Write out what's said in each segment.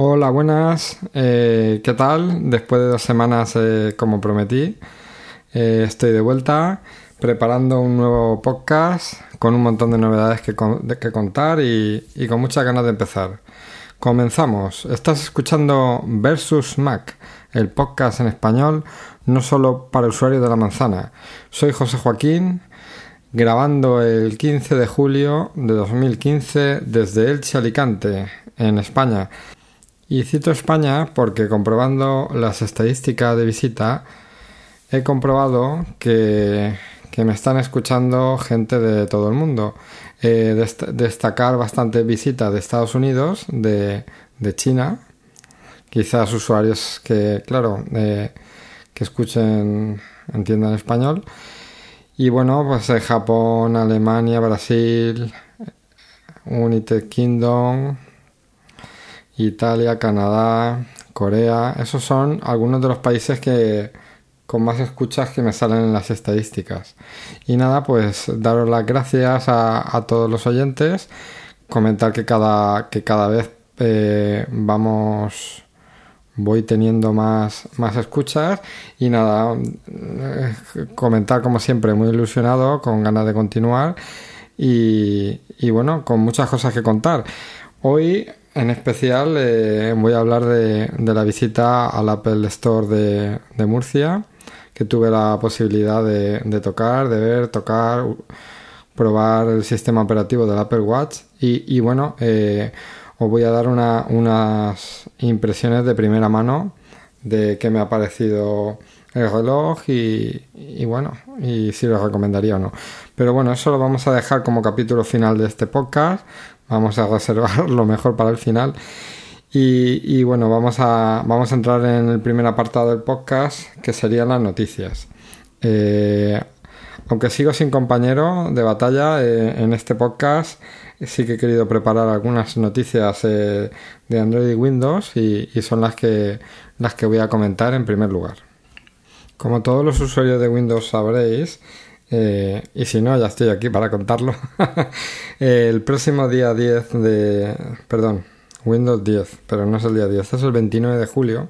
Hola, buenas. Eh, ¿Qué tal? Después de dos semanas, eh, como prometí, eh, estoy de vuelta preparando un nuevo podcast con un montón de novedades que, contar y, y, con muchas ganas de empezar. Comenzamos. Estás escuchando Versus Mac, el podcast en español no solo para usuarios de la manzana. Soy José Joaquín, grabando el 15 de julio de 2015 desde Elche Alicante, en España. Y cito España porque comprobando las estadísticas de visita, he comprobado que, me están escuchando gente de todo el mundo. Eh, destacar bastante visitas de Estados Unidos, de, China, quizás usuarios que, claro, eh, que escuchen, entiendan español. Y bueno, pues de Japón, Alemania, Brasil, United Kingdom, Italia, Canadá, Corea. Esos son algunos de los países que con más escuchas que me salen en las estadísticas. Y nada, pues daros las gracias a, todos los oyentes. Comentar que cada, que cada vez eh, vamos voy teniendo más, más escuchas y nada, eh, comentar como siempre muy ilusionado, con ganas de continuar y, y bueno, con muchas cosas que contar. Hoy en especial eh, voy a hablar de, la visita al Apple Store de, Murcia, que tuve la posibilidad de, tocar, de ver, tocar, probar el sistema operativo del Apple Watch y, bueno, eh, os voy a dar unas impresiones de primera mano de qué me ha parecido el reloj y, y, bueno, y si lo recomendaría o no. Pero bueno, eso lo vamos a dejar como capítulo final de este podcast. Vamos a reservar lo mejor para el final. Y, bueno, vamos a, vamos a entrar en el primer apartado del podcast, que serían las noticias. Eh, aunque sigo sin compañero de batalla eh, en este podcast, sí que he querido preparar algunas noticias eh, de Android y Windows y, y, son las que, las que voy a comentar en primer lugar. Como todos los usuarios de Windows sabréis, eh, y si no, ya estoy aquí para contarlo. el próximo día 10 de... Perdón, Windows 10, pero no es el día 10, es el 29 de julio.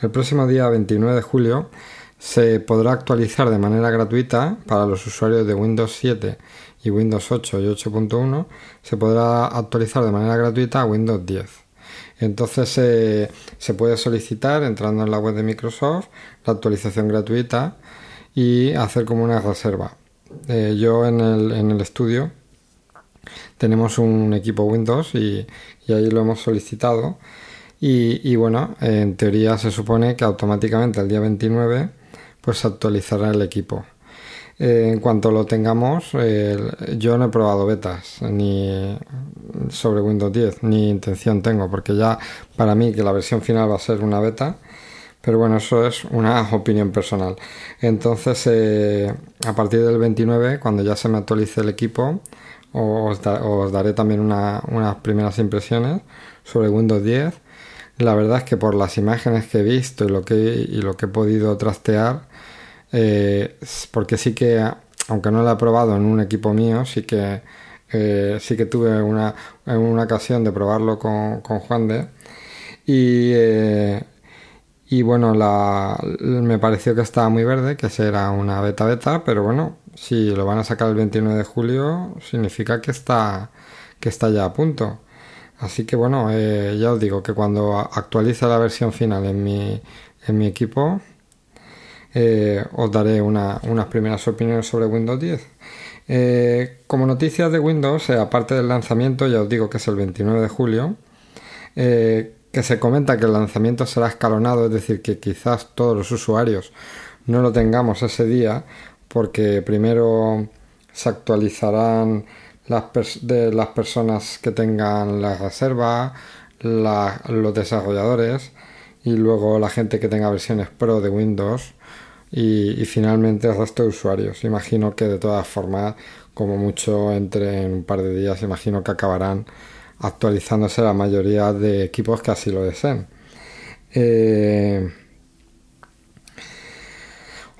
El próximo día 29 de julio se podrá actualizar de manera gratuita para los usuarios de Windows 7 y Windows 8 y 8.1. Se podrá actualizar de manera gratuita a Windows 10. Entonces eh, se puede solicitar entrando en la web de Microsoft la actualización gratuita y hacer como una reserva. Eh, yo en el, en el, estudio tenemos un equipo Windows y, ahí lo hemos solicitado. Y, bueno, en teoría se supone que automáticamente el día 29 pues se actualizará el equipo. Eh, en cuanto lo tengamos, yo no he probado betas ni sobre Windows 10, ni intención tengo, porque ya para mí que la versión final va a ser una beta, pero bueno, eso es una opinión personal. Entonces, eh, a partir del 29, cuando ya se me actualice el equipo, os, daré también unas primeras impresiones sobre Windows 10. La verdad es que por las imágenes que he visto y lo que, y lo que he podido trastear, eh, porque sí que, aunque no lo he probado en un equipo mío, sí que, eh, sí que tuve una, una ocasión de probarlo con, con Juan de. Y y bueno, me pareció que estaba muy verde, que será una beta beta, pero bueno, si lo van a sacar el 29 de julio, significa que está, que está ya a punto. Así que bueno, eh, ya os digo que cuando actualice la versión final en mi, en mi equipo, eh, os daré unas primeras opiniones sobre Windows 10. Eh, como noticias de Windows, aparte del lanzamiento, ya os digo que es el 29 de julio, que se comenta que el lanzamiento será escalonado, es decir, que quizás todos los usuarios no lo tengamos ese día, porque primero se actualizarán las, de las personas que tengan la reserva, los desarrolladores y luego la gente que tenga versiones Pro de Windows y, y, finalmente el resto de usuarios. Imagino que de todas formas, como mucho entre en un par de días, imagino que acabarán actualizándose la mayoría de equipos que así lo deseen. Eh,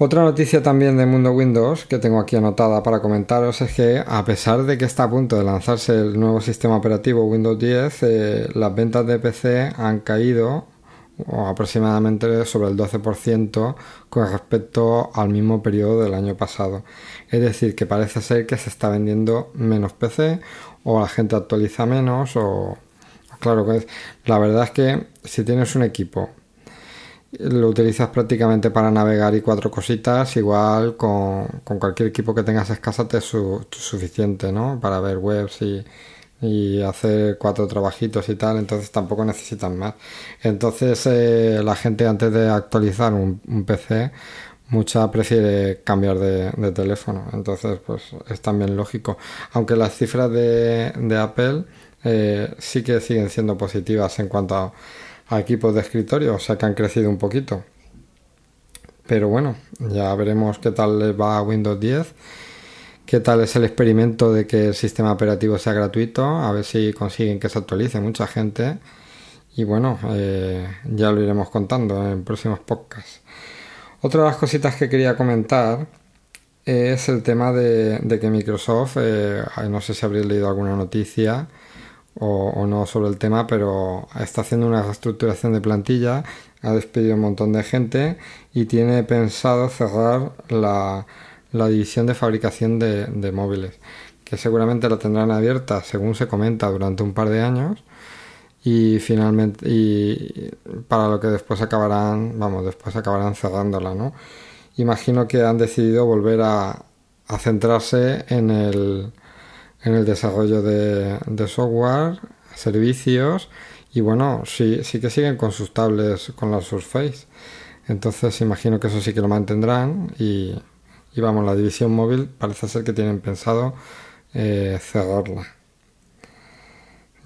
Otra noticia también de Mundo Windows que tengo aquí anotada para comentaros es que a pesar de que está a punto de lanzarse el nuevo sistema operativo Windows 10, eh, las ventas de PC han caído aproximadamente sobre el 12% con respecto al mismo periodo del año pasado. Es decir, que parece ser que se está vendiendo menos PC o la gente actualiza menos o... Claro, la verdad es que si tienes un equipo lo utilizas prácticamente para navegar y cuatro cositas, igual con, cualquier equipo que tengas escasa te es suficiente, ¿no? Para ver webs y, y, hacer cuatro trabajitos y tal, entonces tampoco necesitan más. Entonces eh, la gente antes de actualizar un, PC, mucha prefiere cambiar de, teléfono, entonces pues es también lógico. Aunque las cifras de, de Apple eh, sí que siguen siendo positivas en cuanto a a equipos de escritorio, o sea que han crecido un poquito. Pero bueno, ya veremos qué tal les va a Windows 10, qué tal es el experimento de que el sistema operativo sea gratuito, a ver si consiguen que se actualice mucha gente. Y bueno, eh, ya lo iremos contando en próximos podcasts. Otra de las cositas que quería comentar es el tema de, que Microsoft, eh, no sé si habréis leído alguna noticia, o, no sobre el tema, pero está haciendo una reestructuración de plantilla, ha despedido un montón de gente y tiene pensado cerrar la, división de fabricación de, móviles, que seguramente la tendrán abierta, según se comenta, durante un par de años y finalmente y para lo que después acabarán, vamos, después acabarán cerrándola, ¿no? Imagino que han decidido volver a centrarse en el en el desarrollo de, software, servicios y bueno, sí, sí que siguen con sus tablets con la Surface. Entonces imagino que eso sí que lo mantendrán y, vamos, la división móvil parece ser que tienen pensado eh, cerrarla.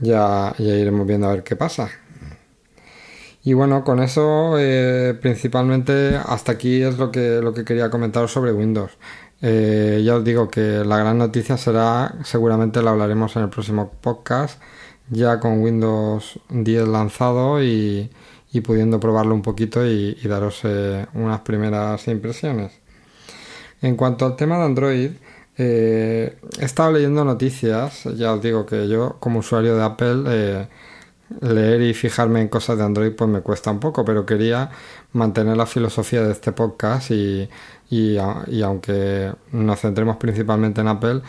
Ya, ya iremos viendo a ver qué pasa. Y bueno, con eso eh, principalmente hasta aquí es lo que, lo que quería comentar sobre Windows. Eh, ya os digo que la gran noticia será, seguramente la hablaremos en el próximo podcast, ya con Windows 10 lanzado y, pudiendo probarlo un poquito y, daros eh, unas primeras impresiones. En cuanto al tema de Android, eh, he estado leyendo noticias, ya os digo que yo como usuario de Apple leer y fijarme en cosas de Android pues me cuesta un poco, pero quería mantener la filosofía de este podcast y, y, aunque nos centremos principalmente en Apple,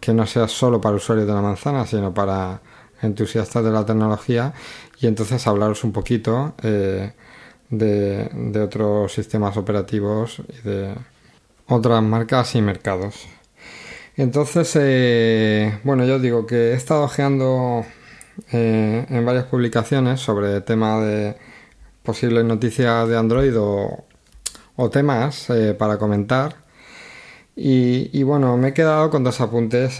que no sea solo para usuarios de la manzana, sino para entusiastas de la tecnología y entonces hablaros un poquito eh, de, otros sistemas operativos y de otras marcas y mercados. Entonces, eh, bueno, yo digo que he estado ojeando eh, en varias publicaciones sobre tema de posibles noticias de Android o, temas eh, para comentar. Y, bueno, me he quedado con dos apuntes,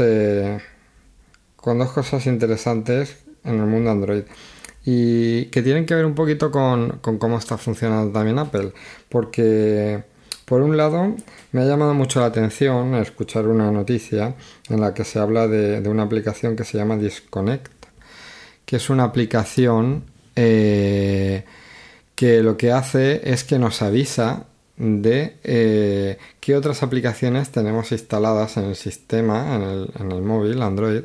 con dos cosas interesantes en el mundo Android. Y que tienen que ver un poquito con, cómo está funcionando también Apple. Porque, por un lado, me ha llamado mucho la atención escuchar una noticia en la que se habla de, una aplicación que se llama Disconnect, que es una aplicación eh, que lo que hace es que nos avisa de eh, qué otras aplicaciones tenemos instaladas en el sistema, en el, móvil, Android,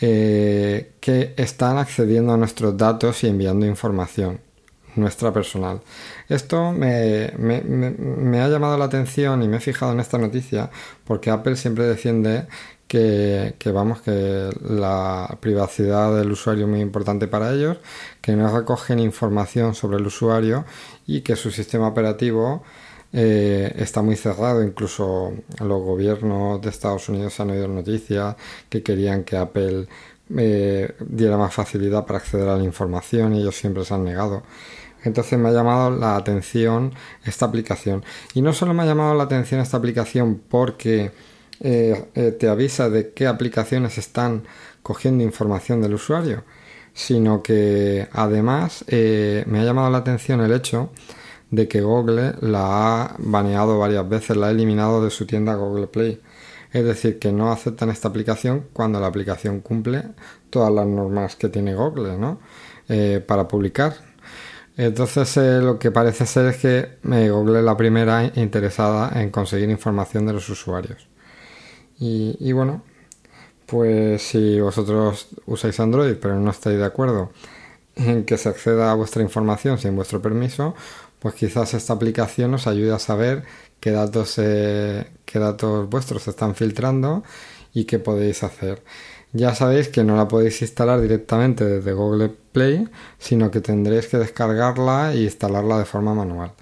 eh, que están accediendo a nuestros datos y enviando información nuestra personal. Esto me, me, ha llamado la atención y me he fijado en esta noticia porque Apple siempre defiende que, que, vamos que la privacidad del usuario es muy importante para ellos, que no recogen información sobre el usuario y que su sistema operativo eh, está muy cerrado. Incluso los gobiernos de Estados Unidos han oído noticias que querían que Apple eh, diera más facilidad para acceder a la información y ellos siempre se han negado. Entonces me ha llamado la atención esta aplicación. Y no solo me ha llamado la atención esta aplicación porque eh, te avisa de qué aplicaciones están cogiendo información del usuario, sino que además me ha llamado la atención el hecho de que Google la ha baneado varias veces, la ha eliminado de su tienda Google Play. Es decir, que no aceptan esta aplicación cuando la aplicación cumple todas las normas que tiene Google ¿no? Eh, para publicar. Entonces eh, lo que parece ser es que Google es la primera interesada en conseguir información de los usuarios. Y, bueno, pues si vosotros usáis Android pero no estáis de acuerdo en que se acceda a vuestra información sin vuestro permiso, pues quizás esta aplicación os ayude a saber qué datos, qué datos vuestros se están filtrando y qué podéis hacer. Ya sabéis que no la podéis instalar directamente desde Google Play, sino que tendréis que descargarla e instalarla de forma manual.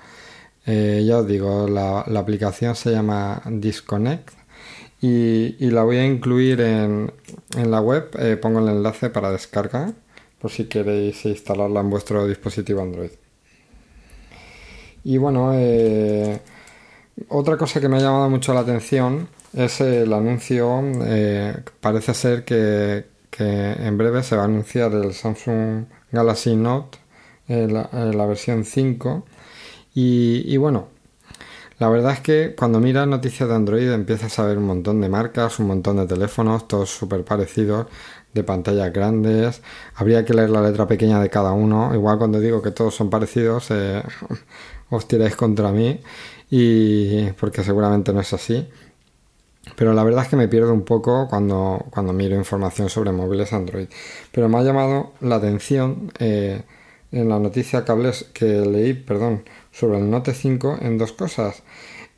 Eh, ya os digo, la, aplicación se llama Disconnect y, la voy a incluir en, la web. Eh, pongo el enlace para descarga por si queréis instalarla en vuestro dispositivo Android. Y bueno, eh, otra cosa que me ha llamado mucho la atención es el anuncio. Eh, parece ser que, en breve se va a anunciar el Samsung Galaxy Note, eh, eh, la, versión 5. Y, bueno, la verdad es que cuando miras noticias de Android empiezas a ver un montón de marcas, un montón de teléfonos, todos súper parecidos, de pantallas grandes. Habría que leer la letra pequeña de cada uno. Igual cuando digo que todos son parecidos, os tiráis contra mí, y porque seguramente no es así. Pero la verdad es que me pierdo un poco cuando, cuando miro información sobre móviles Android. Pero me ha llamado la atención eh, en la noticia que, que leí perdón, sobre el Note 5 en dos cosas.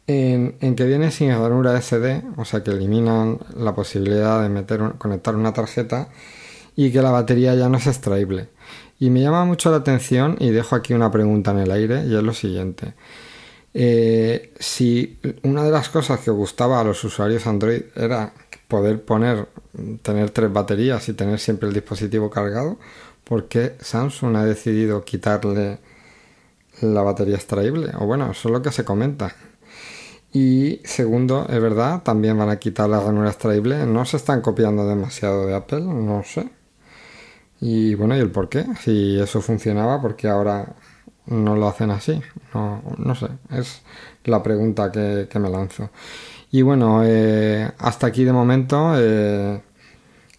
En, que viene sin ranura SD, o sea que eliminan la posibilidad de meter conectar una tarjeta y que la batería ya no es extraíble. Y me llama mucho la atención y dejo aquí una pregunta en el aire y es lo siguiente. Eh, si una de las cosas que gustaba a los usuarios Android era poder poner, tener tres baterías y tener siempre el dispositivo cargado, ¿por qué Samsung ha decidido quitarle la batería extraíble? O bueno, eso es lo que se comenta. Y segundo, es verdad, también van a quitar la ranura extraíble. No se están copiando demasiado de Apple, no sé. Y bueno, ¿y el por qué? Si eso funcionaba, porque ahora no lo hacen así. No, no sé, es la pregunta que, me lanzo. Y bueno, eh, hasta aquí de momento. Eh,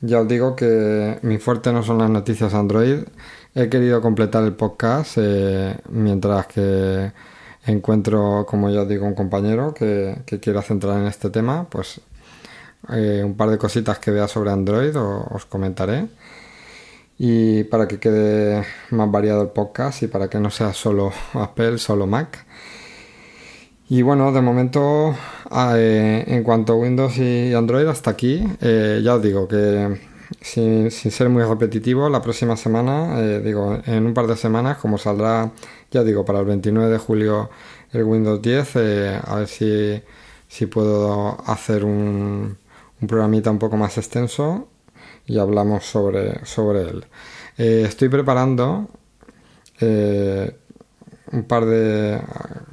ya os digo que mi fuerte no son las noticias Android. He querido completar el podcast eh, mientras que encuentro, como ya os digo, un compañero que, que quiera centrar en este tema. Pues un par de cositas que vea sobre Android os comentaré y para que quede más variado el podcast y para que no sea solo Apple, solo Mac. Y bueno, de momento, ah, eh, en cuanto a Windows y Android, hasta aquí. Eh, ya os digo que sin, ser muy repetitivo, la próxima semana, eh, digo, en un par de semanas, como saldrá, ya digo, para el 29 de julio el Windows 10, a ver si, si puedo hacer un, un programita un poco más extenso y hablamos sobre, sobre él. Eh, estoy preparando eh, un, par de,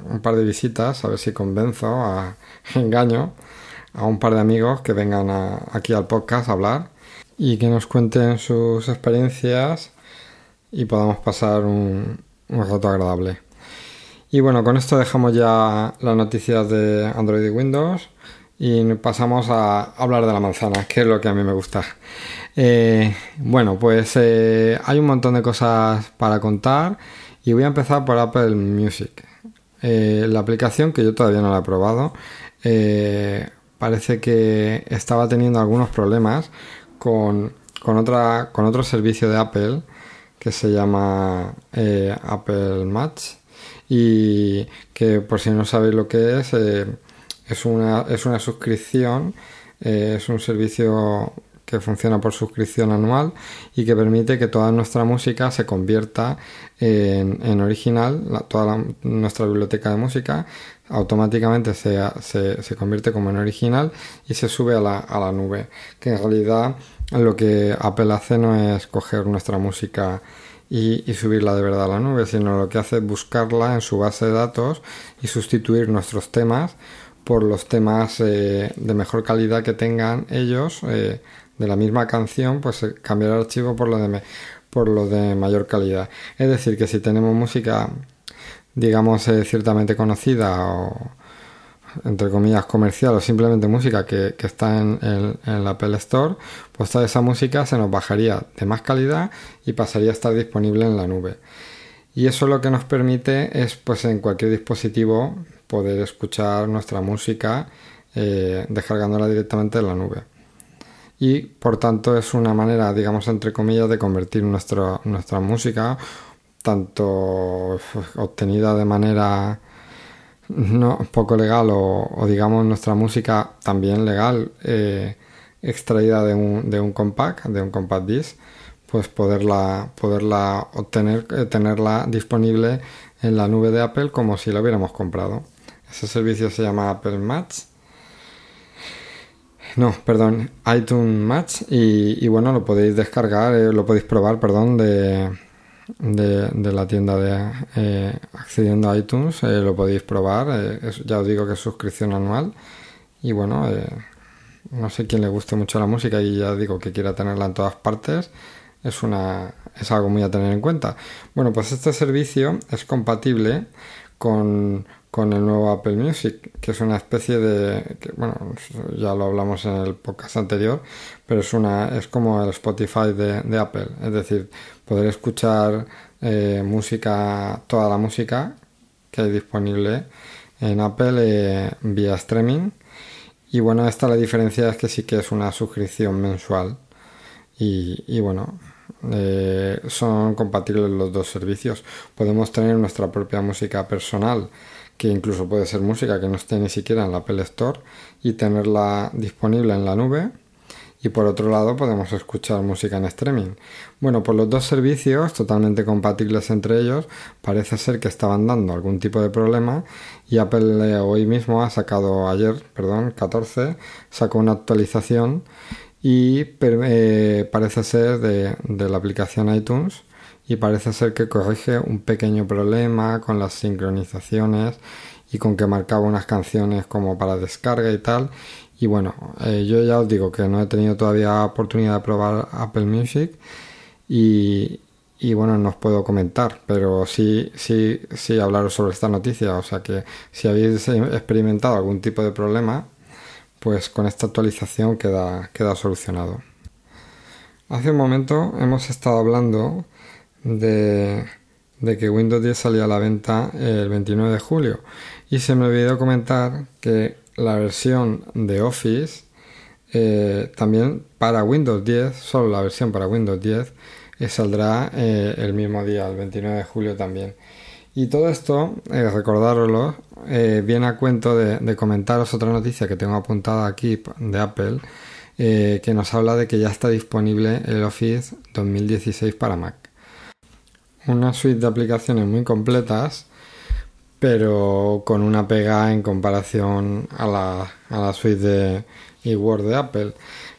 un par de visitas, a ver si convenzo, a, engaño a un par de amigos que vengan aquí al podcast a hablar y que nos cuenten sus experiencias y podamos pasar un, un rato agradable. Y bueno, con esto dejamos ya las noticias de Android y Windows y pasamos a hablar de la manzana, que es lo que a mí me gusta. Eh, bueno, pues eh, hay un montón de cosas para contar y voy a empezar por Apple Music. Eh, la aplicación, que yo todavía no la he probado, parece que estaba teniendo algunos problemas con, otra, con otro servicio de Apple que se llama Apple Match y que por si no sabéis lo que es, es, una, es una suscripción, es un servicio que funciona por suscripción anual y que permite que toda nuestra música se convierta en, original, toda nuestra biblioteca de música automáticamente se, se, convierte como en original y se sube a la, a la nube, que en realidad lo que Apple hace no es coger nuestra música y, y, subirla de verdad a la nube, sino lo que hace es buscarla en su base de datos y sustituir nuestros temas por los temas eh, de mejor calidad que tengan ellos eh, de la misma canción, pues cambiar el archivo por lo de, por lo de mayor calidad. Es decir, que si tenemos música, digamos, eh, ciertamente conocida o entre comillas comercial o simplemente música que, está en, en, la Apple Store, pues toda esa música se nos bajaría de más calidad y pasaría a estar disponible en la nube. Y eso lo que nos permite es, pues en cualquier dispositivo, poder escuchar nuestra música eh, descargándola directamente en la nube. Y por tanto es una manera, digamos, entre comillas, de convertir nuestra música, tanto obtenida de manera no poco legal o, digamos nuestra música también legal eh, extraída de un, de un compact, de un compact disc, pues poderla, poderla obtener, eh, tenerla disponible en la nube de Apple como si la hubiéramos comprado. Ese servicio se llama Apple Match. No, perdón, iTunes Match y, bueno, lo podéis descargar, eh, lo podéis probar, perdón, de, de, la tienda de eh, accediendo a iTunes, lo podéis probar, ya os digo que es suscripción anual y bueno, no sé quién le guste mucho la música y ya digo que quiera tenerla en todas partes, es, una, es algo muy a tener en cuenta. Bueno, pues este servicio es compatible con, con el nuevo Apple Music, que es una especie de, bueno, ya lo hablamos en el podcast anterior, pero es una, es como el Spotify de, Apple, es decir, poder escuchar eh, música, toda la música que hay disponible en Apple eh, vía streaming y bueno, esta la diferencia es que sí que es una suscripción mensual. Y, bueno, eh, son compatibles los dos servicios. Podemos tener nuestra propia música personal, que incluso puede ser música que no esté ni siquiera en la Apple Store, y tenerla disponible en la nube y por otro lado podemos escuchar música en streaming. Bueno, pues los dos servicios, totalmente compatibles entre ellos, parece ser que estaban dando algún tipo de problema y Apple eh, hoy mismo ha sacado, ayer, perdón, 14, sacó una actualización y eh, parece ser de, de la aplicación iTunes y parece ser que corrige un pequeño problema con las sincronizaciones y con que marcaba unas canciones como para descarga y tal y bueno, eh, yo ya os digo que no he tenido todavía oportunidad de probar Apple Music y, bueno, no os puedo comentar, pero sí, sí, sí hablaros sobre esta noticia. O sea que si habéis experimentado algún tipo de problema, pues con esta actualización queda, queda solucionado. Hace un momento hemos estado hablando de, de que Windows 10 salía a la venta el 29 de julio y se me olvidó comentar que la versión de Office eh, también para Windows 10, solo la versión para Windows 10, eh, saldrá eh, el mismo día, el 29 de julio también. Y todo esto, recordároslo, viene a cuento de, comentaros otra noticia que tengo apuntada aquí de Apple, que nos habla de que ya está disponible el Office 2016 para Mac. Una suite de aplicaciones muy completas pero con una pega en comparación a la, a la suite de eWord de Apple.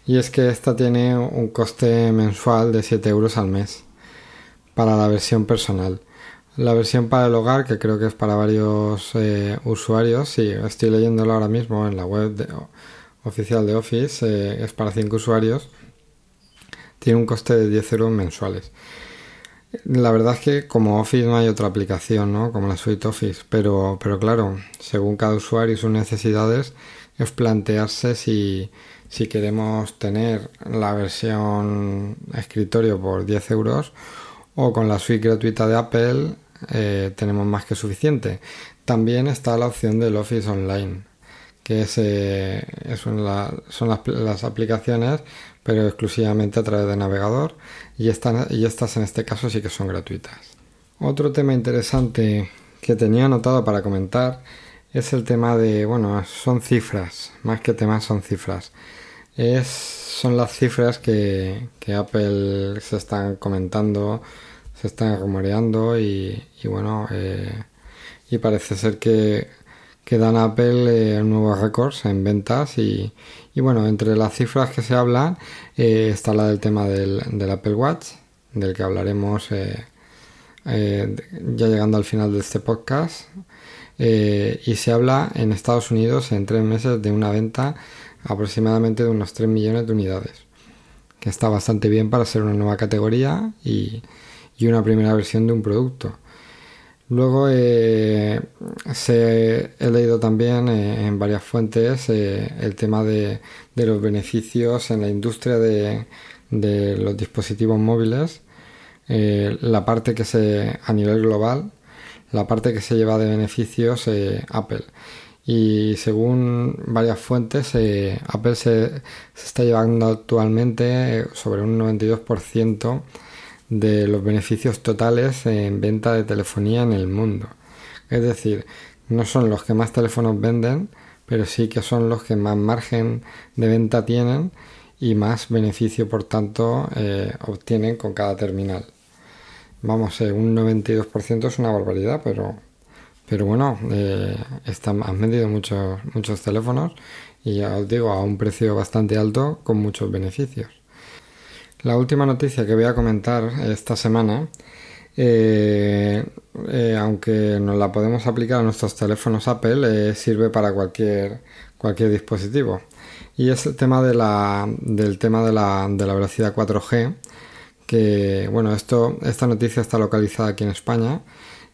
Y es que esta tiene un coste mensual de 7 euros al mes para la versión personal. La versión para el hogar, que creo que es para varios eh, usuarios, sí, estoy leyéndolo ahora mismo en la web oficial de Office, eh, es para 5 usuarios, tiene un coste de 10 euros mensuales. La verdad es que como Office no hay otra aplicación, ¿no? Como la suite Office, pero, pero claro, según cada usuario y sus necesidades, es plantearse si, si queremos tener la versión escritorio por 10 euros o con la suite gratuita de Apple eh, tenemos más que suficiente. También está la opción del Office Online, que es, eh, son las, las aplicaciones pero exclusivamente a través de navegador y, y estas en este caso sí que son gratuitas. Otro tema interesante que tenía anotado para comentar es el tema de, bueno, son cifras, más que temas son cifras. Es, son las cifras que, Apple se están comentando, se están rumoreando y, bueno, eh, y parece ser que, que dan Apple eh, nuevos récords en ventas y, y bueno, entre las cifras que se hablan eh, está la del tema del, Apple Watch, del que hablaremos eh, eh, ya llegando al final de este podcast. y se habla en Estados Unidos en tres meses de una venta aproximadamente de unos 3 millones de unidades, que está bastante bien para ser una nueva categoría y una primera versión de un producto. Luego eh, he leído también eh, en varias fuentes eh, el tema de, los beneficios en la industria de, los dispositivos móviles la parte que se, a nivel global, la parte que se lleva de beneficios Apple. Y según varias fuentes, Apple se, se, está llevando actualmente sobre un 92% de los beneficios totales en venta de telefonía en el mundo. Es decir, no son los que más teléfonos venden, pero sí que son los que más margen de venta tienen y más beneficio, por tanto, eh, obtienen con cada terminal. Vamos, eh, un 92% es una barbaridad, pero, pero bueno, eh, están, han vendido muchos, muchos teléfonos y ya os digo, a un precio bastante alto con muchos beneficios. La última noticia que voy a comentar esta semana eh, eh, aunque nos la podemos aplicar a nuestros teléfonos Apple, eh, sirve para cualquier, cualquier dispositivo. Y es el tema de la, del tema de la, de la velocidad 4G, que bueno, esto, esta noticia está localizada aquí en España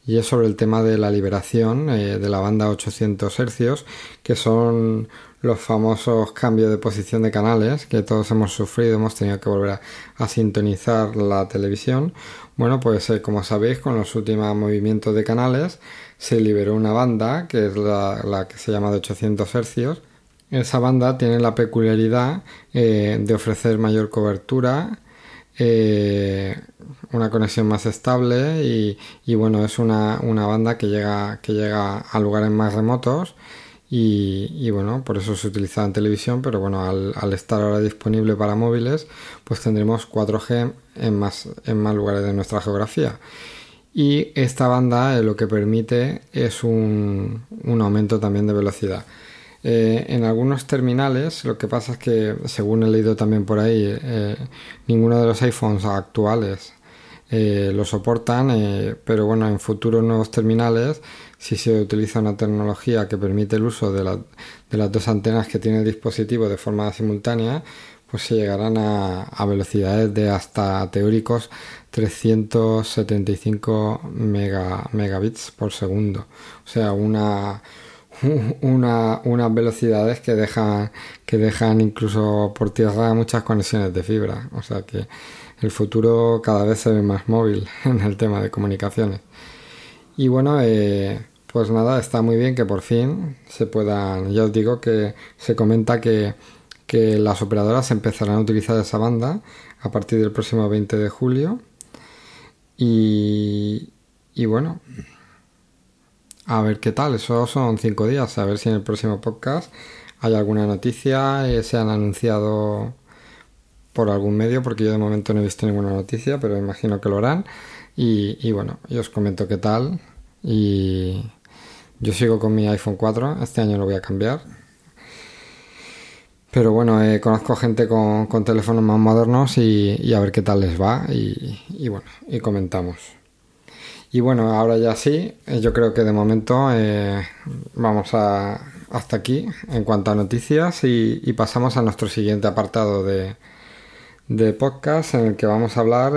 y es sobre el tema de la liberación de la banda 800 Hz, que son los famosos cambios de posición de canales que todos hemos sufrido, hemos tenido que volver a, sintonizar la televisión. Bueno, pues eh, como sabéis, con los últimos movimientos de canales se liberó una banda que es la, que se llama de 800 Hz. Esa banda tiene la peculiaridad eh, de ofrecer mayor cobertura, eh, una conexión más estable y, bueno, es una, una, banda que llega, que llega a lugares más remotos y, bueno, por eso se utiliza en televisión, pero bueno, al, estar ahora disponible para móviles, pues tendremos 4G en más, en más lugares de nuestra geografía. Y esta banda eh, lo que permite es un, aumento también de velocidad. Eh, en algunos terminales lo que pasa es que, según he leído también por ahí, eh, ninguno de los iPhones actuales lo soportan, pero bueno, en futuros nuevos terminales si se utiliza una tecnología que permite el uso de, las dos antenas que tiene el dispositivo de forma simultánea, pues se llegarán a, velocidades de hasta teóricos 375 megabits por segundo. O sea, una, unas velocidades que dejan, que dejan incluso por tierra muchas conexiones de fibra. O sea que el futuro cada vez se ve más móvil en el tema de comunicaciones. Y bueno, eh, pues nada, está muy bien que por fin se puedan, ya os digo que se comenta que, las operadoras empezarán a utilizar esa banda a partir del próximo 20 de julio. Y, y bueno, a ver qué tal, eso son cinco días, a ver si en el próximo podcast hay alguna noticia, eh, se han anunciado por algún medio, porque yo de momento no he visto ninguna noticia, pero imagino que lo harán. Y, y bueno, yo os comento qué tal. Y yo sigo con mi iPhone 4, este año lo voy a cambiar. Pero bueno, eh, conozco gente con, teléfonos más modernos y, a ver qué tal les va y, bueno, y comentamos. Y bueno, ahora ya sí, eh, yo creo que de momento eh, vamos a, hasta aquí en cuanto a noticias y, pasamos a nuestro siguiente apartado de, de podcast en el que vamos a hablar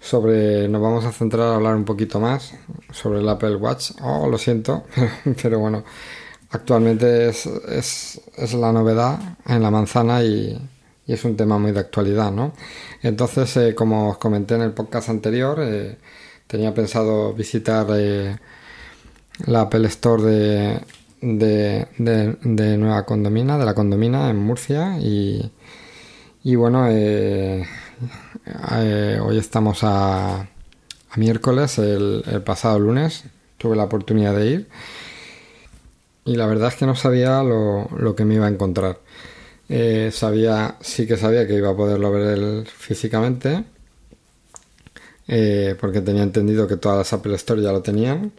sobre nos vamos a centrar a hablar un poquito más sobre el Apple Watch. Oh, lo siento, pero bueno, actualmente es, es, la novedad en la manzana y, y, es un tema muy de actualidad, ¿no? Entonces, eh, como os comenté en el podcast anterior, eh, tenía pensado visitar eh, la Apple Store de, de, de, Nueva Condomina, de la Condomina en Murcia y, y bueno, eh, hoy estamos a, miércoles, el, pasado lunes tuve la oportunidad de ir y la verdad es que no sabía lo, que me iba a encontrar. Eh, sabía, sí que sabía que iba a poderlo ver físicamente, eh, porque tenía entendido que todas las Apple Store ya lo tenían,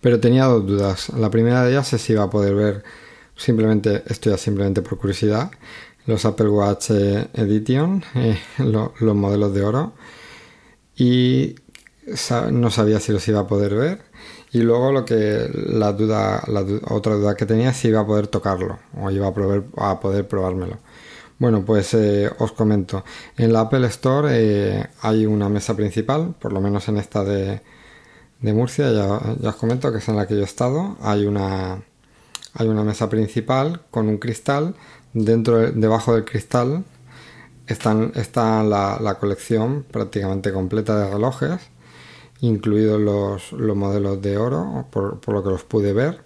pero tenía dos dudas. La primera de ellas es si iba a poder ver simplemente, esto ya simplemente por curiosidad, los Apple Watch eh, Edition, eh, los modelos de oro, y no sabía si los iba a poder ver. Y luego lo que la duda, la otra duda que tenía es si iba a poder tocarlo o iba a, poder, a poder probármelo. Bueno, pues eh, os comento. En la Apple Store hay una mesa principal, por lo menos en esta de, de Murcia, ya, ya, os comento que es en la que yo he estado. Hay una, hay una mesa principal con un cristal dentro debajo del cristal están, está la, la, colección prácticamente completa de relojes, incluidos los, los modelos de oro, por, por, lo que los pude ver.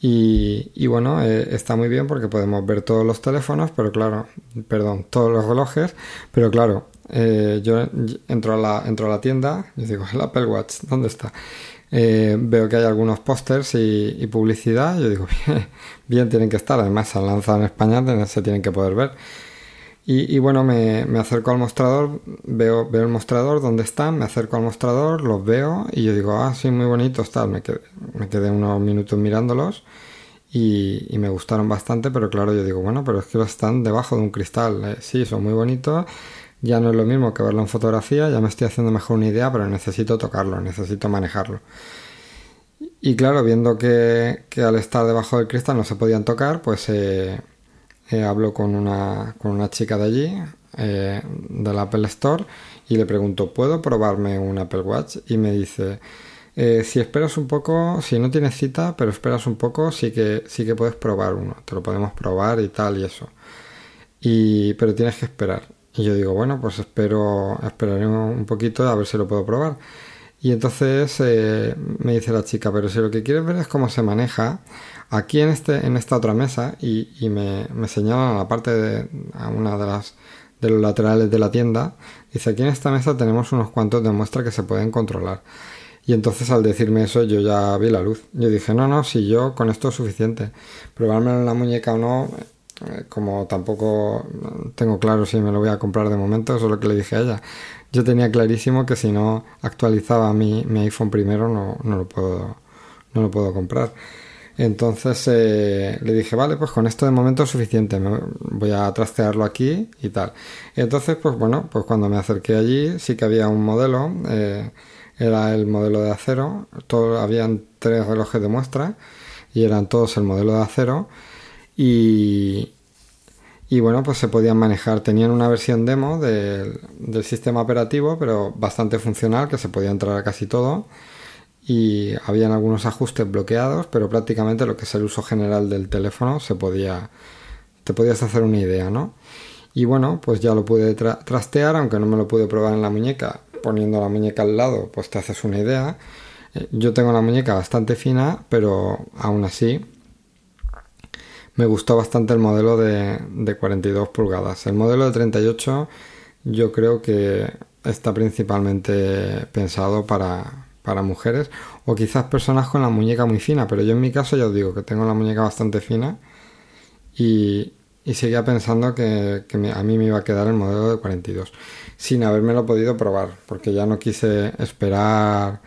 Y, y bueno, eh, está muy bien porque podemos ver todos los teléfonos, pero claro, perdón, todos los relojes, pero claro, eh, yo entro a, la, entro a la tienda y digo, el Apple Watch, ¿dónde está? Eh, veo que hay algunos pósters y, y, publicidad. Yo digo, bien, tienen que estar. Además, se han lanzado en España, se tienen que poder ver. Y, bueno, me, me, acerco al mostrador, veo, veo el mostrador, dónde están, me acerco al mostrador, los veo y yo digo, ah, sí, muy bonitos, tal. Me quedé, me quedé unos minutos mirándolos y, y, me gustaron bastante, pero claro, yo digo, bueno, pero es que están debajo de un cristal. Eh, sí, son muy bonitos ya no es lo mismo que verlo en fotografía, ya me estoy haciendo mejor una idea, pero necesito tocarlo, necesito manejarlo. Y claro, viendo que, que al estar debajo del cristal no se podían tocar, pues eh, eh, hablo con una, con una chica de allí, eh, del Apple Store, y le pregunto, ¿puedo probarme un Apple Watch? Y me dice, eh, si esperas un poco, si no tienes cita, pero esperas un poco, sí que, sí que puedes probar uno, te lo podemos probar y tal y eso. Y, pero tienes que esperar. Y yo digo, bueno, pues espero, esperaré un poquito a ver si lo puedo probar. Y entonces eh, me dice la chica, pero si lo que quieres ver es cómo se maneja, aquí en, este, en esta otra mesa, y, me, señalan a la parte de a una de las de los laterales de la tienda, dice aquí en esta mesa tenemos unos cuantos de muestra que se pueden controlar. Y entonces al decirme eso yo ya vi la luz. Yo dije, no, no, si yo con esto es suficiente. Probármelo en la muñeca o no, como tampoco tengo claro si me lo voy a comprar de momento, eso es lo que le dije a ella. Yo tenía clarísimo que si no actualizaba mi, mi iPhone primero no, no, lo puedo, no lo puedo comprar. Entonces eh, le dije, vale, pues con esto de momento es suficiente, voy a trastearlo aquí y tal. Entonces, pues bueno, pues cuando me acerqué allí sí que había un modelo, eh, era el modelo de acero, todo, habían tres relojes de muestra y eran todos el modelo de acero y, y bueno, pues se podían manejar. Tenían una versión demo del, del, sistema operativo, pero bastante funcional, que se podía entrar a casi todo. Y habían algunos ajustes bloqueados, pero prácticamente lo que es el uso general del teléfono se podía. te podías hacer una idea, ¿no? Y bueno, pues ya lo pude tra trastear, aunque no me lo pude probar en la muñeca. Poniendo la muñeca al lado, pues te haces una idea. Eh, yo tengo la muñeca bastante fina, pero aún así me gustó bastante el modelo de, de 42 pulgadas. El modelo de 38 yo creo que está principalmente pensado para, para mujeres o quizás personas con la muñeca muy fina, pero yo en mi caso ya os digo que tengo la muñeca bastante fina y, y seguía pensando que, que a mí me iba a quedar el modelo de 42 sin habérmelo podido probar porque ya no quise esperar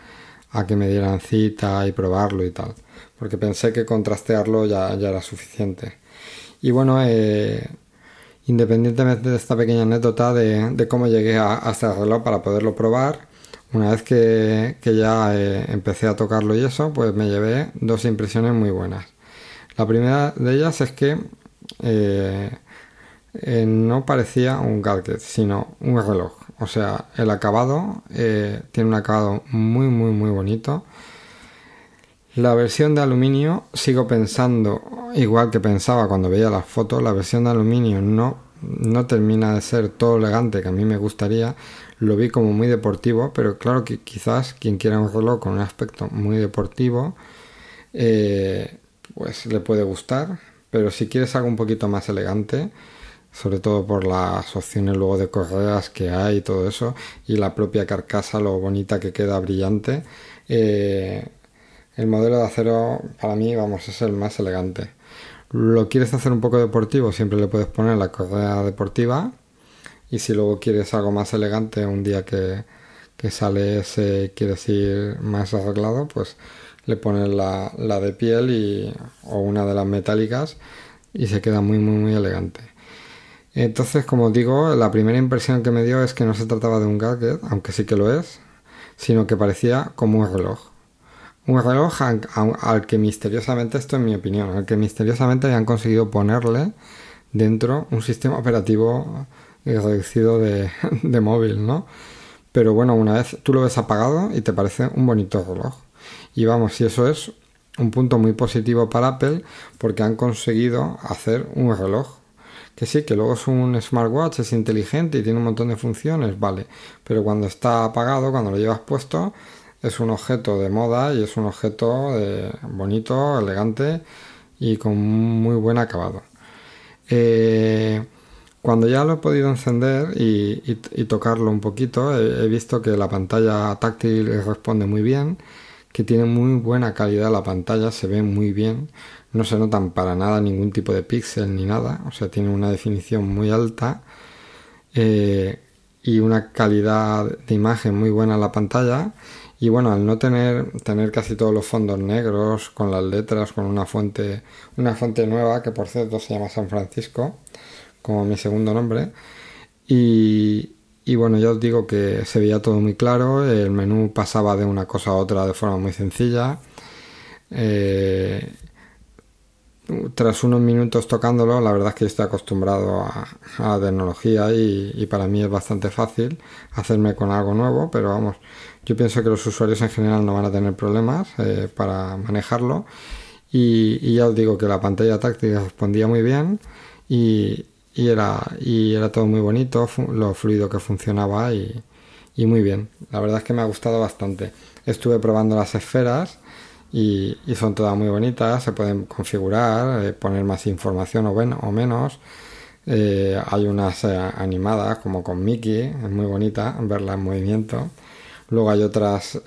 a que me dieran cita y probarlo y tal porque pensé que contrastearlo ya, ya era suficiente. Y bueno, eh, independientemente de esta pequeña anécdota de, de cómo llegué a, a, este reloj para poderlo probar, una vez que, que ya eh, empecé a tocarlo y eso, pues me llevé dos impresiones muy buenas. La primera de ellas es que eh, no parecía un gadget, sino un reloj. O sea, el acabado tiene un acabado muy, muy, muy bonito. La versión de aluminio, sigo pensando, igual que pensaba cuando veía las fotos, la versión de aluminio no, no termina de ser todo elegante que a mí me gustaría. Lo vi como muy deportivo, pero claro que quizás quien quiera un reloj con un aspecto muy deportivo, eh, pues le puede gustar. Pero si quieres algo un poquito más elegante, sobre todo por las opciones luego de correas que hay y todo eso, y la propia carcasa, lo bonita que queda brillante, eh, el modelo de acero para mí, vamos, es el más elegante. Lo quieres hacer un poco deportivo, siempre le puedes poner la correa deportiva. Y si luego quieres algo más elegante, un día que, que sales, quieres ir más arreglado, pues le pones la, la, de piel y, o una de las metálicas y se queda muy, muy, muy elegante. Entonces, como digo, la primera impresión que me dio es que no se trataba de un gadget, aunque sí que lo es, sino que parecía como un reloj un reloj al, que misteriosamente, esto en mi opinión, al que misteriosamente han conseguido ponerle dentro un sistema operativo reducido de, de, móvil, ¿no? Pero bueno, una vez tú lo ves apagado y te parece un bonito reloj. Y vamos, si eso es un punto muy positivo para Apple porque han conseguido hacer un reloj Que sí, que luego es un smartwatch, es inteligente y tiene un montón de funciones, vale. Pero cuando está apagado, cuando lo llevas puesto, es un objeto de moda y es un objeto de, bonito, elegante y con muy buen acabado. Eh, cuando ya lo he podido encender y, tocarlo un poquito, he, visto que la pantalla táctil responde muy bien, que tiene muy buena calidad la pantalla, se ve muy bien, no se notan para nada ningún tipo de píxel ni nada, o sea, tiene una definición muy alta eh, y una calidad de imagen muy buena la pantalla. Y bueno, al no tener, tener casi todos los fondos negros, con las letras, con una fuente, una fuente nueva, que por cierto se llama San Francisco, como mi segundo nombre. Y, bueno, ya os digo que se veía todo muy claro, el menú pasaba de una cosa a otra de forma muy sencilla. Eh, tras unos minutos tocándolo, la verdad es que estoy acostumbrado a, la tecnología y, para mí es bastante fácil hacerme con algo nuevo, pero vamos, yo pienso que los usuarios en general no van a tener problemas eh, para manejarlo. Y, ya os digo que la pantalla táctil respondía muy bien y, era, todo muy bonito, lo fluido que funcionaba y, muy bien. La verdad es que me ha gustado bastante. Estuve probando las esferas y, son todas muy bonitas, se pueden configurar, eh, poner más información o, menos. Eh, hay unas animadas como con Mickey, es muy bonita verla en movimiento. Luego hay otras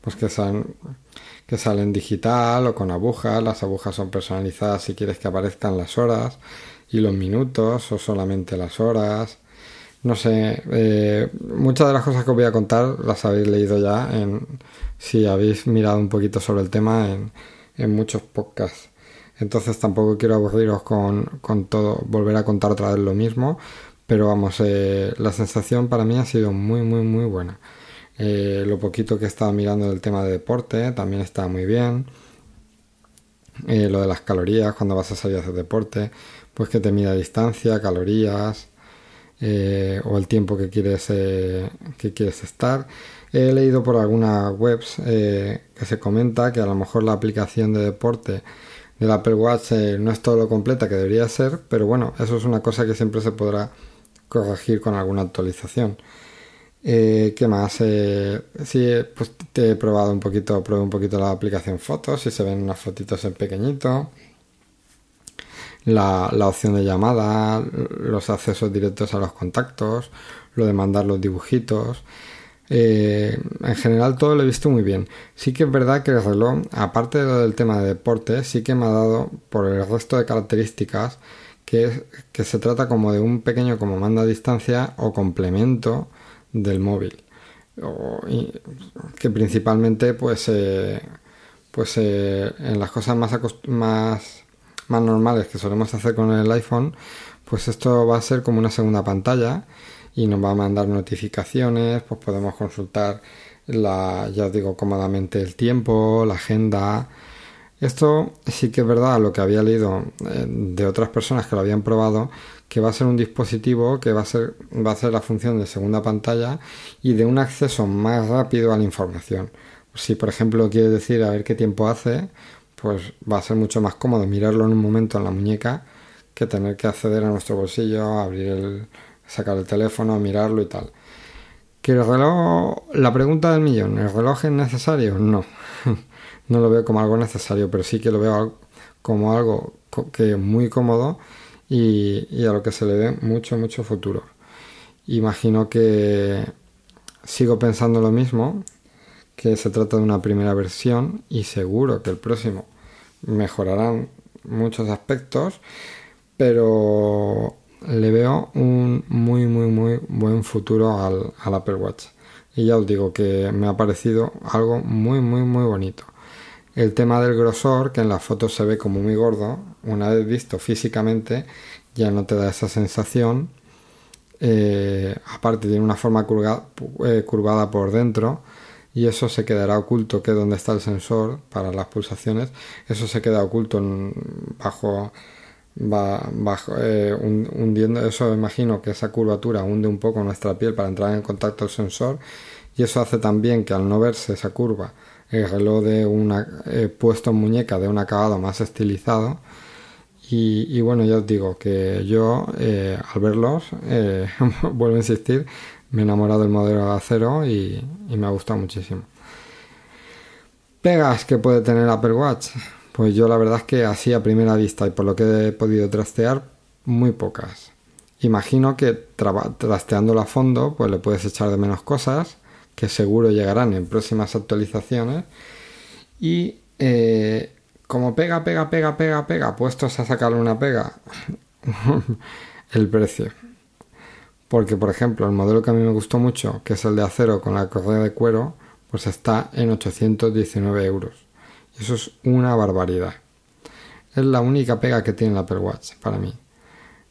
pues que son que salen digital o con agujas. Las agujas son personalizadas si quieres que aparezcan las horas y los minutos o solamente las horas. No sé, eh, muchas de las cosas que os voy a contar las habéis leído ya en, si habéis mirado un poquito sobre el tema en, en muchos podcasts. Entonces tampoco quiero aburriros con, con, todo, volver a contar otra vez lo mismo, pero vamos, eh, la sensación para mí ha sido muy, muy, muy buena. Eh, lo poquito que he estado mirando del tema de deporte también está muy bien. lo de las calorías cuando vas a salir a hacer deporte pues que te mida distancia, calorías eh, o el tiempo que quieres, eh, que quieres estar. He leído por algunas webs eh, que se comenta que a lo mejor la aplicación de deporte del Apple Watch no es todo lo completa que debería ser, pero bueno, eso es una cosa que siempre se podrá corregir con alguna actualización. ¿Qué más? sí, pues te he probado un poquito, probé un poquito la aplicación fotos, si se ven unas fotitos en pequeñito la, opción de llamada, los accesos directos a los contactos, lo de mandar los dibujitos. Eh, en general todo lo he visto muy bien. Sí que es verdad que el reloj, aparte del tema de deporte, sí que me ha dado por el resto de características que, que se trata como de un pequeño como manda a distancia o complemento del móvil. que principalmente pues, eh, pues eh, en las cosas más, más más normales que solemos hacer con el iPhone, pues esto va a ser como una segunda pantalla y nos va a mandar notificaciones, pues podemos consultar la, ya os digo, cómodamente el tiempo, la agenda. Esto sí que es verdad lo que había leído eh, de otras personas que lo habían probado, que va a ser un dispositivo que va a ser, va a hacer la función de segunda pantalla y de un acceso más rápido a la información. Si por ejemplo quiere decir a ver qué tiempo hace, pues va a ser mucho más cómodo mirarlo en un momento en la muñeca que tener que acceder a nuestro bolsillo, abrir el, sacar el teléfono, mirarlo y tal. ¿Que el reloj, la pregunta del millón, ¿el reloj es necesario? No, no lo veo como algo necesario, pero sí que lo veo como algo que es muy cómodo y, a lo que se le ve mucho, mucho futuro. Imagino que sigo pensando lo mismo, que se trata de una primera versión y seguro que el próximo mejorarán muchos aspectos, pero le veo un muy muy muy buen futuro al, Apple Watch. Y ya os digo que me ha parecido algo muy muy muy bonito. El tema del grosor, que en la foto se ve como muy gordo, una vez visto físicamente, ya no te da esa sensación. Eh, aparte tiene una forma eh, curvada por dentro, y eso se quedará oculto, que es donde está el sensor para las pulsaciones, eso se queda oculto bajo, bajo eh, hundiendo, eso imagino que esa curvatura hunde un poco nuestra piel para entrar en contacto el sensor y eso hace también que al no verse esa curva, el reloj de una puesto en muñeca de un acabado más estilizado Y, bueno, ya os digo que yo eh, al verlos, eh, vuelvo a insistir, me he enamorado del modelo de acero y me ha gustado muchísimo. Pegas que puede tener Apple Watch. Pues yo la verdad es que así a primera vista y por lo que he podido trastear, muy pocas. Imagino que trasteándolo a fondo, pues le puedes echar de menos cosas que seguro llegarán en próximas actualizaciones. Y eh, como pega, pega, pega, pega, pega, puestos a sacarle una pega, el precio. Porque, por ejemplo, el modelo que a mí me gustó mucho, que es el de acero con la correa de cuero, pues está en 819 euros. Eso es una barbaridad. Es la única pega que tiene el Apple Watch para mí.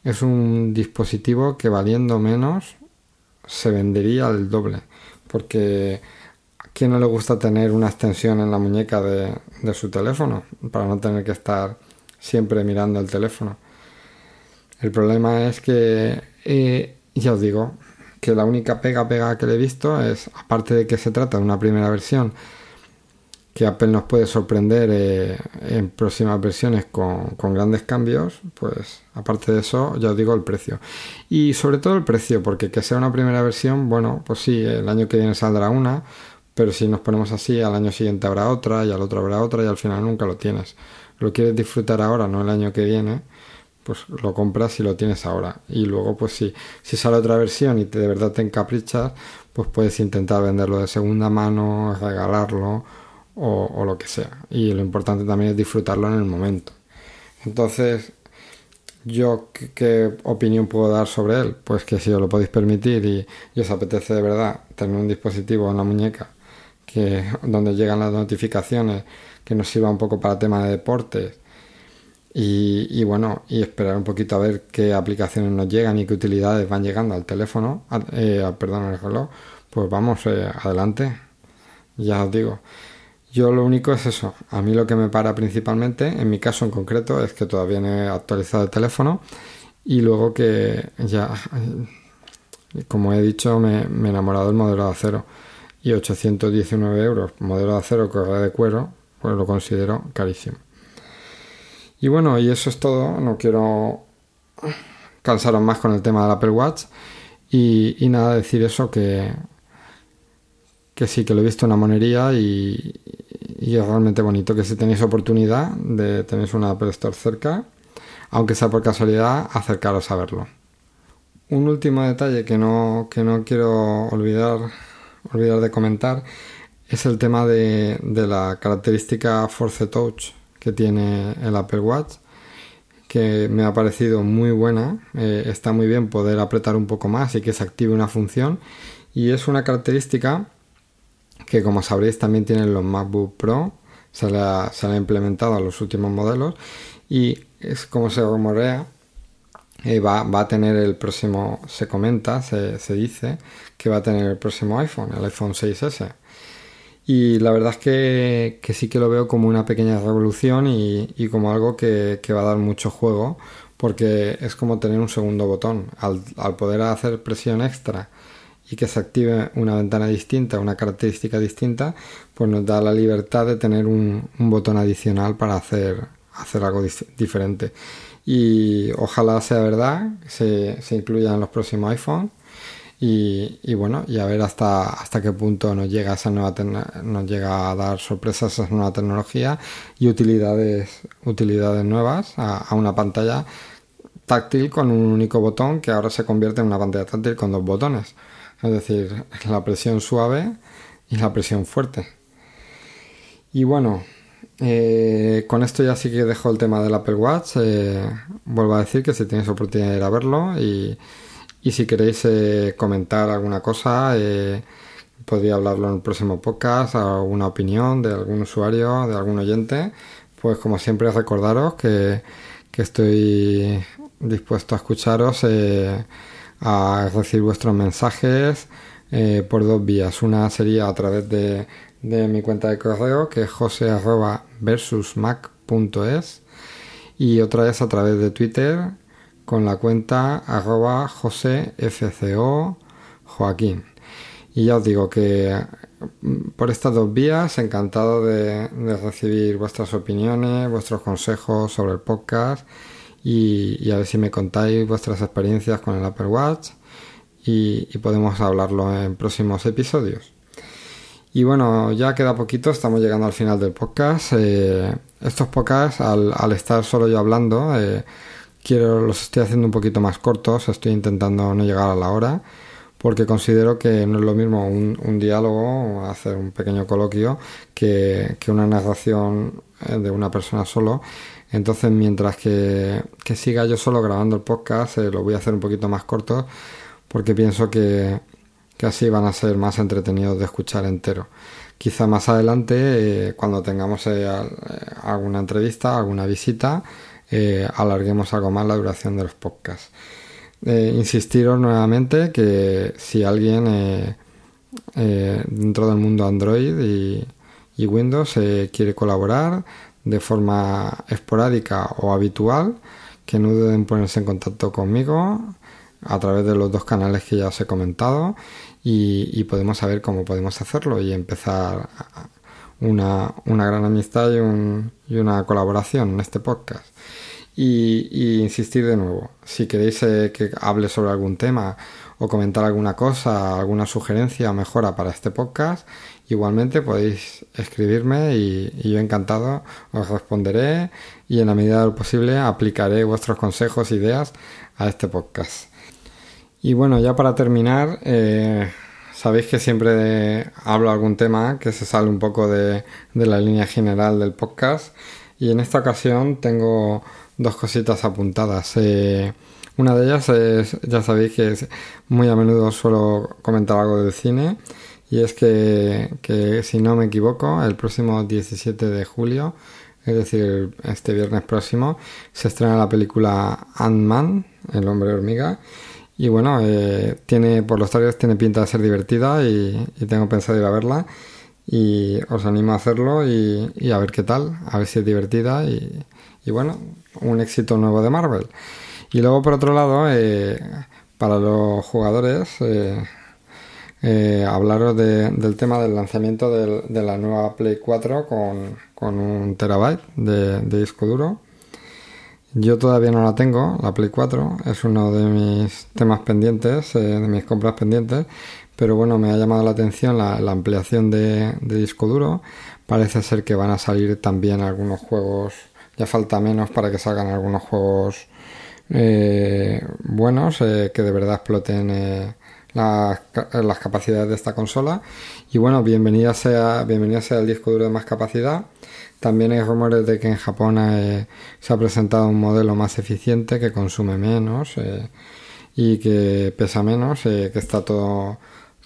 Es un dispositivo que valiendo menos se vendería al doble. Porque a quién no le gusta tener una extensión en la muñeca de, su teléfono para no tener que estar siempre mirando el teléfono. El problema es que, ya os digo, que la única pega pega que le he visto es, aparte de que se trata de una primera versión, que Apple nos puede sorprender eh, en próximas versiones con, grandes cambios, pues aparte de eso, ya os digo el precio. Y sobre todo el precio, porque que sea una primera versión, bueno, pues sí, el año que viene saldrá una, pero si nos ponemos así, al año siguiente habrá otra, y al otro habrá otra, y al final nunca lo tienes. Lo quieres disfrutar ahora, no el año que viene, pues lo compras y lo tienes ahora. Y luego, pues si, si sale otra versión y te, de verdad te encaprichas, pues puedes intentar venderlo de segunda mano, regalarlo o, lo que sea. Y lo importante también es disfrutarlo en el momento. Entonces, ¿yo qué, opinión puedo dar sobre él? Pues que si os lo podéis permitir y, os apetece de verdad tener un dispositivo en la muñeca que donde llegan las notificaciones, que nos sirva un poco para tema de deportes y, bueno, y esperar un poquito a ver qué aplicaciones nos llegan y qué utilidades van llegando al teléfono, eh, perdón, al reloj, pues vamos eh, adelante. Ya os digo, yo lo único es eso. A mí lo que me para principalmente, en mi caso en concreto, es que todavía no he actualizado el teléfono y luego que ya, como he dicho, me, he enamorado del modelo de acero y 819 euros, modelo de acero correa de cuero, pues lo considero carísimo. Y bueno, y eso es todo. No quiero cansaros más con el tema del Apple Watch. Y nada, decir eso que, que sí, que lo he visto en la monería y, es realmente bonito que si tenéis oportunidad de tener una Apple Store cerca, aunque sea por casualidad, acercaros a verlo. Un último detalle que no, que no quiero olvidar, olvidar de comentar es el tema de, de la característica Force Touch que tiene el Apple Watch que me ha parecido muy buena. Eh, está muy bien poder apretar un poco más y que se active una función. Y es una característica que como sabréis también tienen los MacBook Pro, se le ha, implementado a los últimos modelos y es como se rumorea, eh, va, a tener el próximo, se comenta, se, dice que va a tener el próximo iPhone, el iPhone 6S. Y la verdad es que, sí que lo veo como una pequeña revolución y, como algo que, va a dar mucho juego, porque es como tener un segundo botón. Al, al poder hacer presión extra y que se active una ventana distinta, una característica distinta, pues nos da la libertad de tener un, botón adicional para hacer, hacer algo diferente. Y ojalá sea verdad, se, se incluya en los próximos iPhones. Y, bueno, y a ver hasta, hasta qué punto nos llega esa nueva nos llega a dar sorpresas esa nueva tecnología y utilidades, utilidades nuevas a una pantalla táctil con un único botón que ahora se convierte en una pantalla táctil con dos botones es decir, la presión suave y la presión fuerte. Y bueno, eh, con esto ya sí que dejo el tema del Apple Watch. Eh, vuelvo a decir que si tenéis oportunidad de ir a verlo y, si queréis eh, comentar alguna cosa, podría hablarlo en el próximo podcast, alguna opinión de algún usuario, de algún oyente. Pues como siempre recordaros que, que estoy dispuesto a escucharos a recibir vuestros mensajes eh, por dos vías. Una sería a través de, mi cuenta de correo que es jose versusmac.es y otra es a través de Twitter con la cuenta arroba joaquín. Y ya os digo que mm, por estas dos vías encantado de recibir vuestras opiniones, vuestros consejos sobre el podcast y, a ver si me contáis vuestras experiencias con el Apple Watch y, podemos hablarlo en próximos episodios. Y bueno, ya queda poquito, estamos llegando al final del podcast. Eh, estos podcasts, al, estar solo yo hablando, eh, quiero los estoy haciendo un poquito más cortos, estoy intentando no llegar a la hora porque considero que no es lo mismo un, diálogo, hacer un pequeño coloquio, que, una narración eh, de una persona solo. Entonces, mientras que, siga yo solo grabando el podcast, eh, lo voy a hacer un poquito más corto, porque pienso que, así van a ser más entretenidos de escuchar entero. Quizá más adelante, eh, cuando tengamos alguna entrevista, alguna visita, alarguemos algo más la duración de los podcasts eh, insistiros nuevamente que si alguien eh, eh, dentro del mundo Android y, Windows eh, quiere colaborar de forma esporádica o habitual, que no duden en ponerse en contacto conmigo a través de los dos canales que ya os he comentado y, podemos saber cómo podemos hacerlo y empezar una, una gran amistad y, un, y una colaboración en este podcast. Y, insistir de nuevo, si queréis eh, que hable sobre algún tema o comentar alguna cosa, alguna sugerencia o mejora para este podcast, igualmente podéis escribirme y, yo encantado os responderé y en la medida de lo posible aplicaré vuestros consejos, ideas a este podcast. Y bueno, ya para terminar, eh, sabéis que siempre hablo algún tema que se sale un poco de, de la línea general del podcast y en esta ocasión tengo dos cositas apuntadas. Eh, una de ellas es, ya sabéis que es, muy a menudo suelo comentar algo del cine y es que, que, si no me equivoco, el próximo 17 de julio, es decir, este viernes próximo, se estrena la película Ant-Man, el hombre hormiga. Y bueno, eh, tiene, por los trailers tiene pinta de ser divertida y, tengo pensado ir a verla. Y os animo a hacerlo y, y, a ver qué tal, a ver si es divertida y, y bueno, un éxito nuevo de Marvel. Y luego, por otro lado, eh, para los jugadores, eh, eh, hablaros del tema del lanzamiento de la nueva Play 4 con, un terabyte de, disco duro. Yo todavía no la tengo, la Play 4, es uno de mis temas pendientes, de mis compras pendientes, pero bueno, me ha llamado la atención la, ampliación de, disco duro. Parece ser que van a salir también algunos juegos ya falta menos para que salgan algunos juegos eh, buenos eh, que de verdad exploten eh, las, capacidades de esta consola. Y bueno, bienvenida sea, bienvenida sea el disco duro de más capacidad. También hay rumores de que en Japón se ha presentado un modelo más eficiente que consume menos y que pesa menos, que está todo,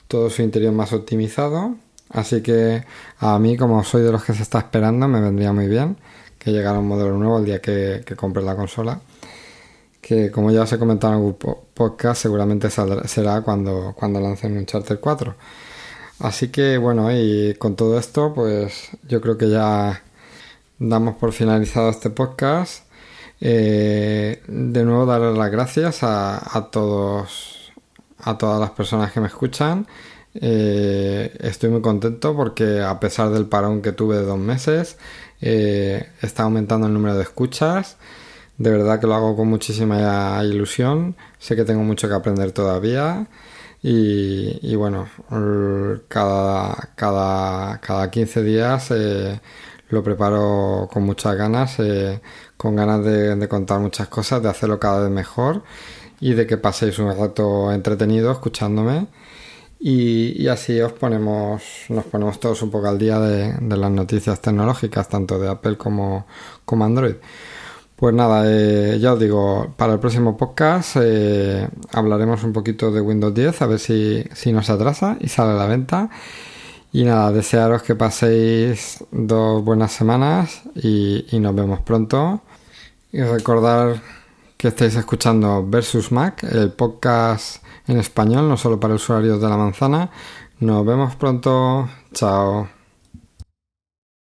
todo su interior más optimizado. Así que a mí, como soy de los que se está esperando, me vendría muy bien que llegara un modelo nuevo el día que, que compre la consola. Que como ya os he comentado en algún podcast, seguramente será cuando, cuando lancen un Charter 4. Así que bueno, y con todo esto, pues yo creo que ya damos por finalizado este podcast. Eh, de nuevo darles las gracias a, a, todos a todas las personas que me escuchan. Eh, estoy muy contento porque a pesar del parón que tuve de dos meses, eh, está aumentando el número de escuchas. De verdad que lo hago con muchísima ilusión. Sé que tengo mucho que aprender todavía. Y, bueno, cada, cada, cada 15 días eh, lo preparo con muchas ganas, eh, con ganas de, contar muchas cosas, de hacerlo cada vez mejor y de que paséis un rato entretenido escuchándome. Y, así os ponemos, nos ponemos todos un poco al día de, las noticias tecnológicas, tanto de Apple como, como Android. Pues nada, eh, ya os digo, para el próximo podcast eh, hablaremos un poquito de Windows 10, a ver si, si nos atrasa y sale a la venta. Y nada, desearos que paséis dos buenas semanas y, y nos vemos pronto. Y recordar que estáis escuchando Versus Mac, el podcast en español, no solo para usuarios de la manzana. Nos vemos pronto. Chao.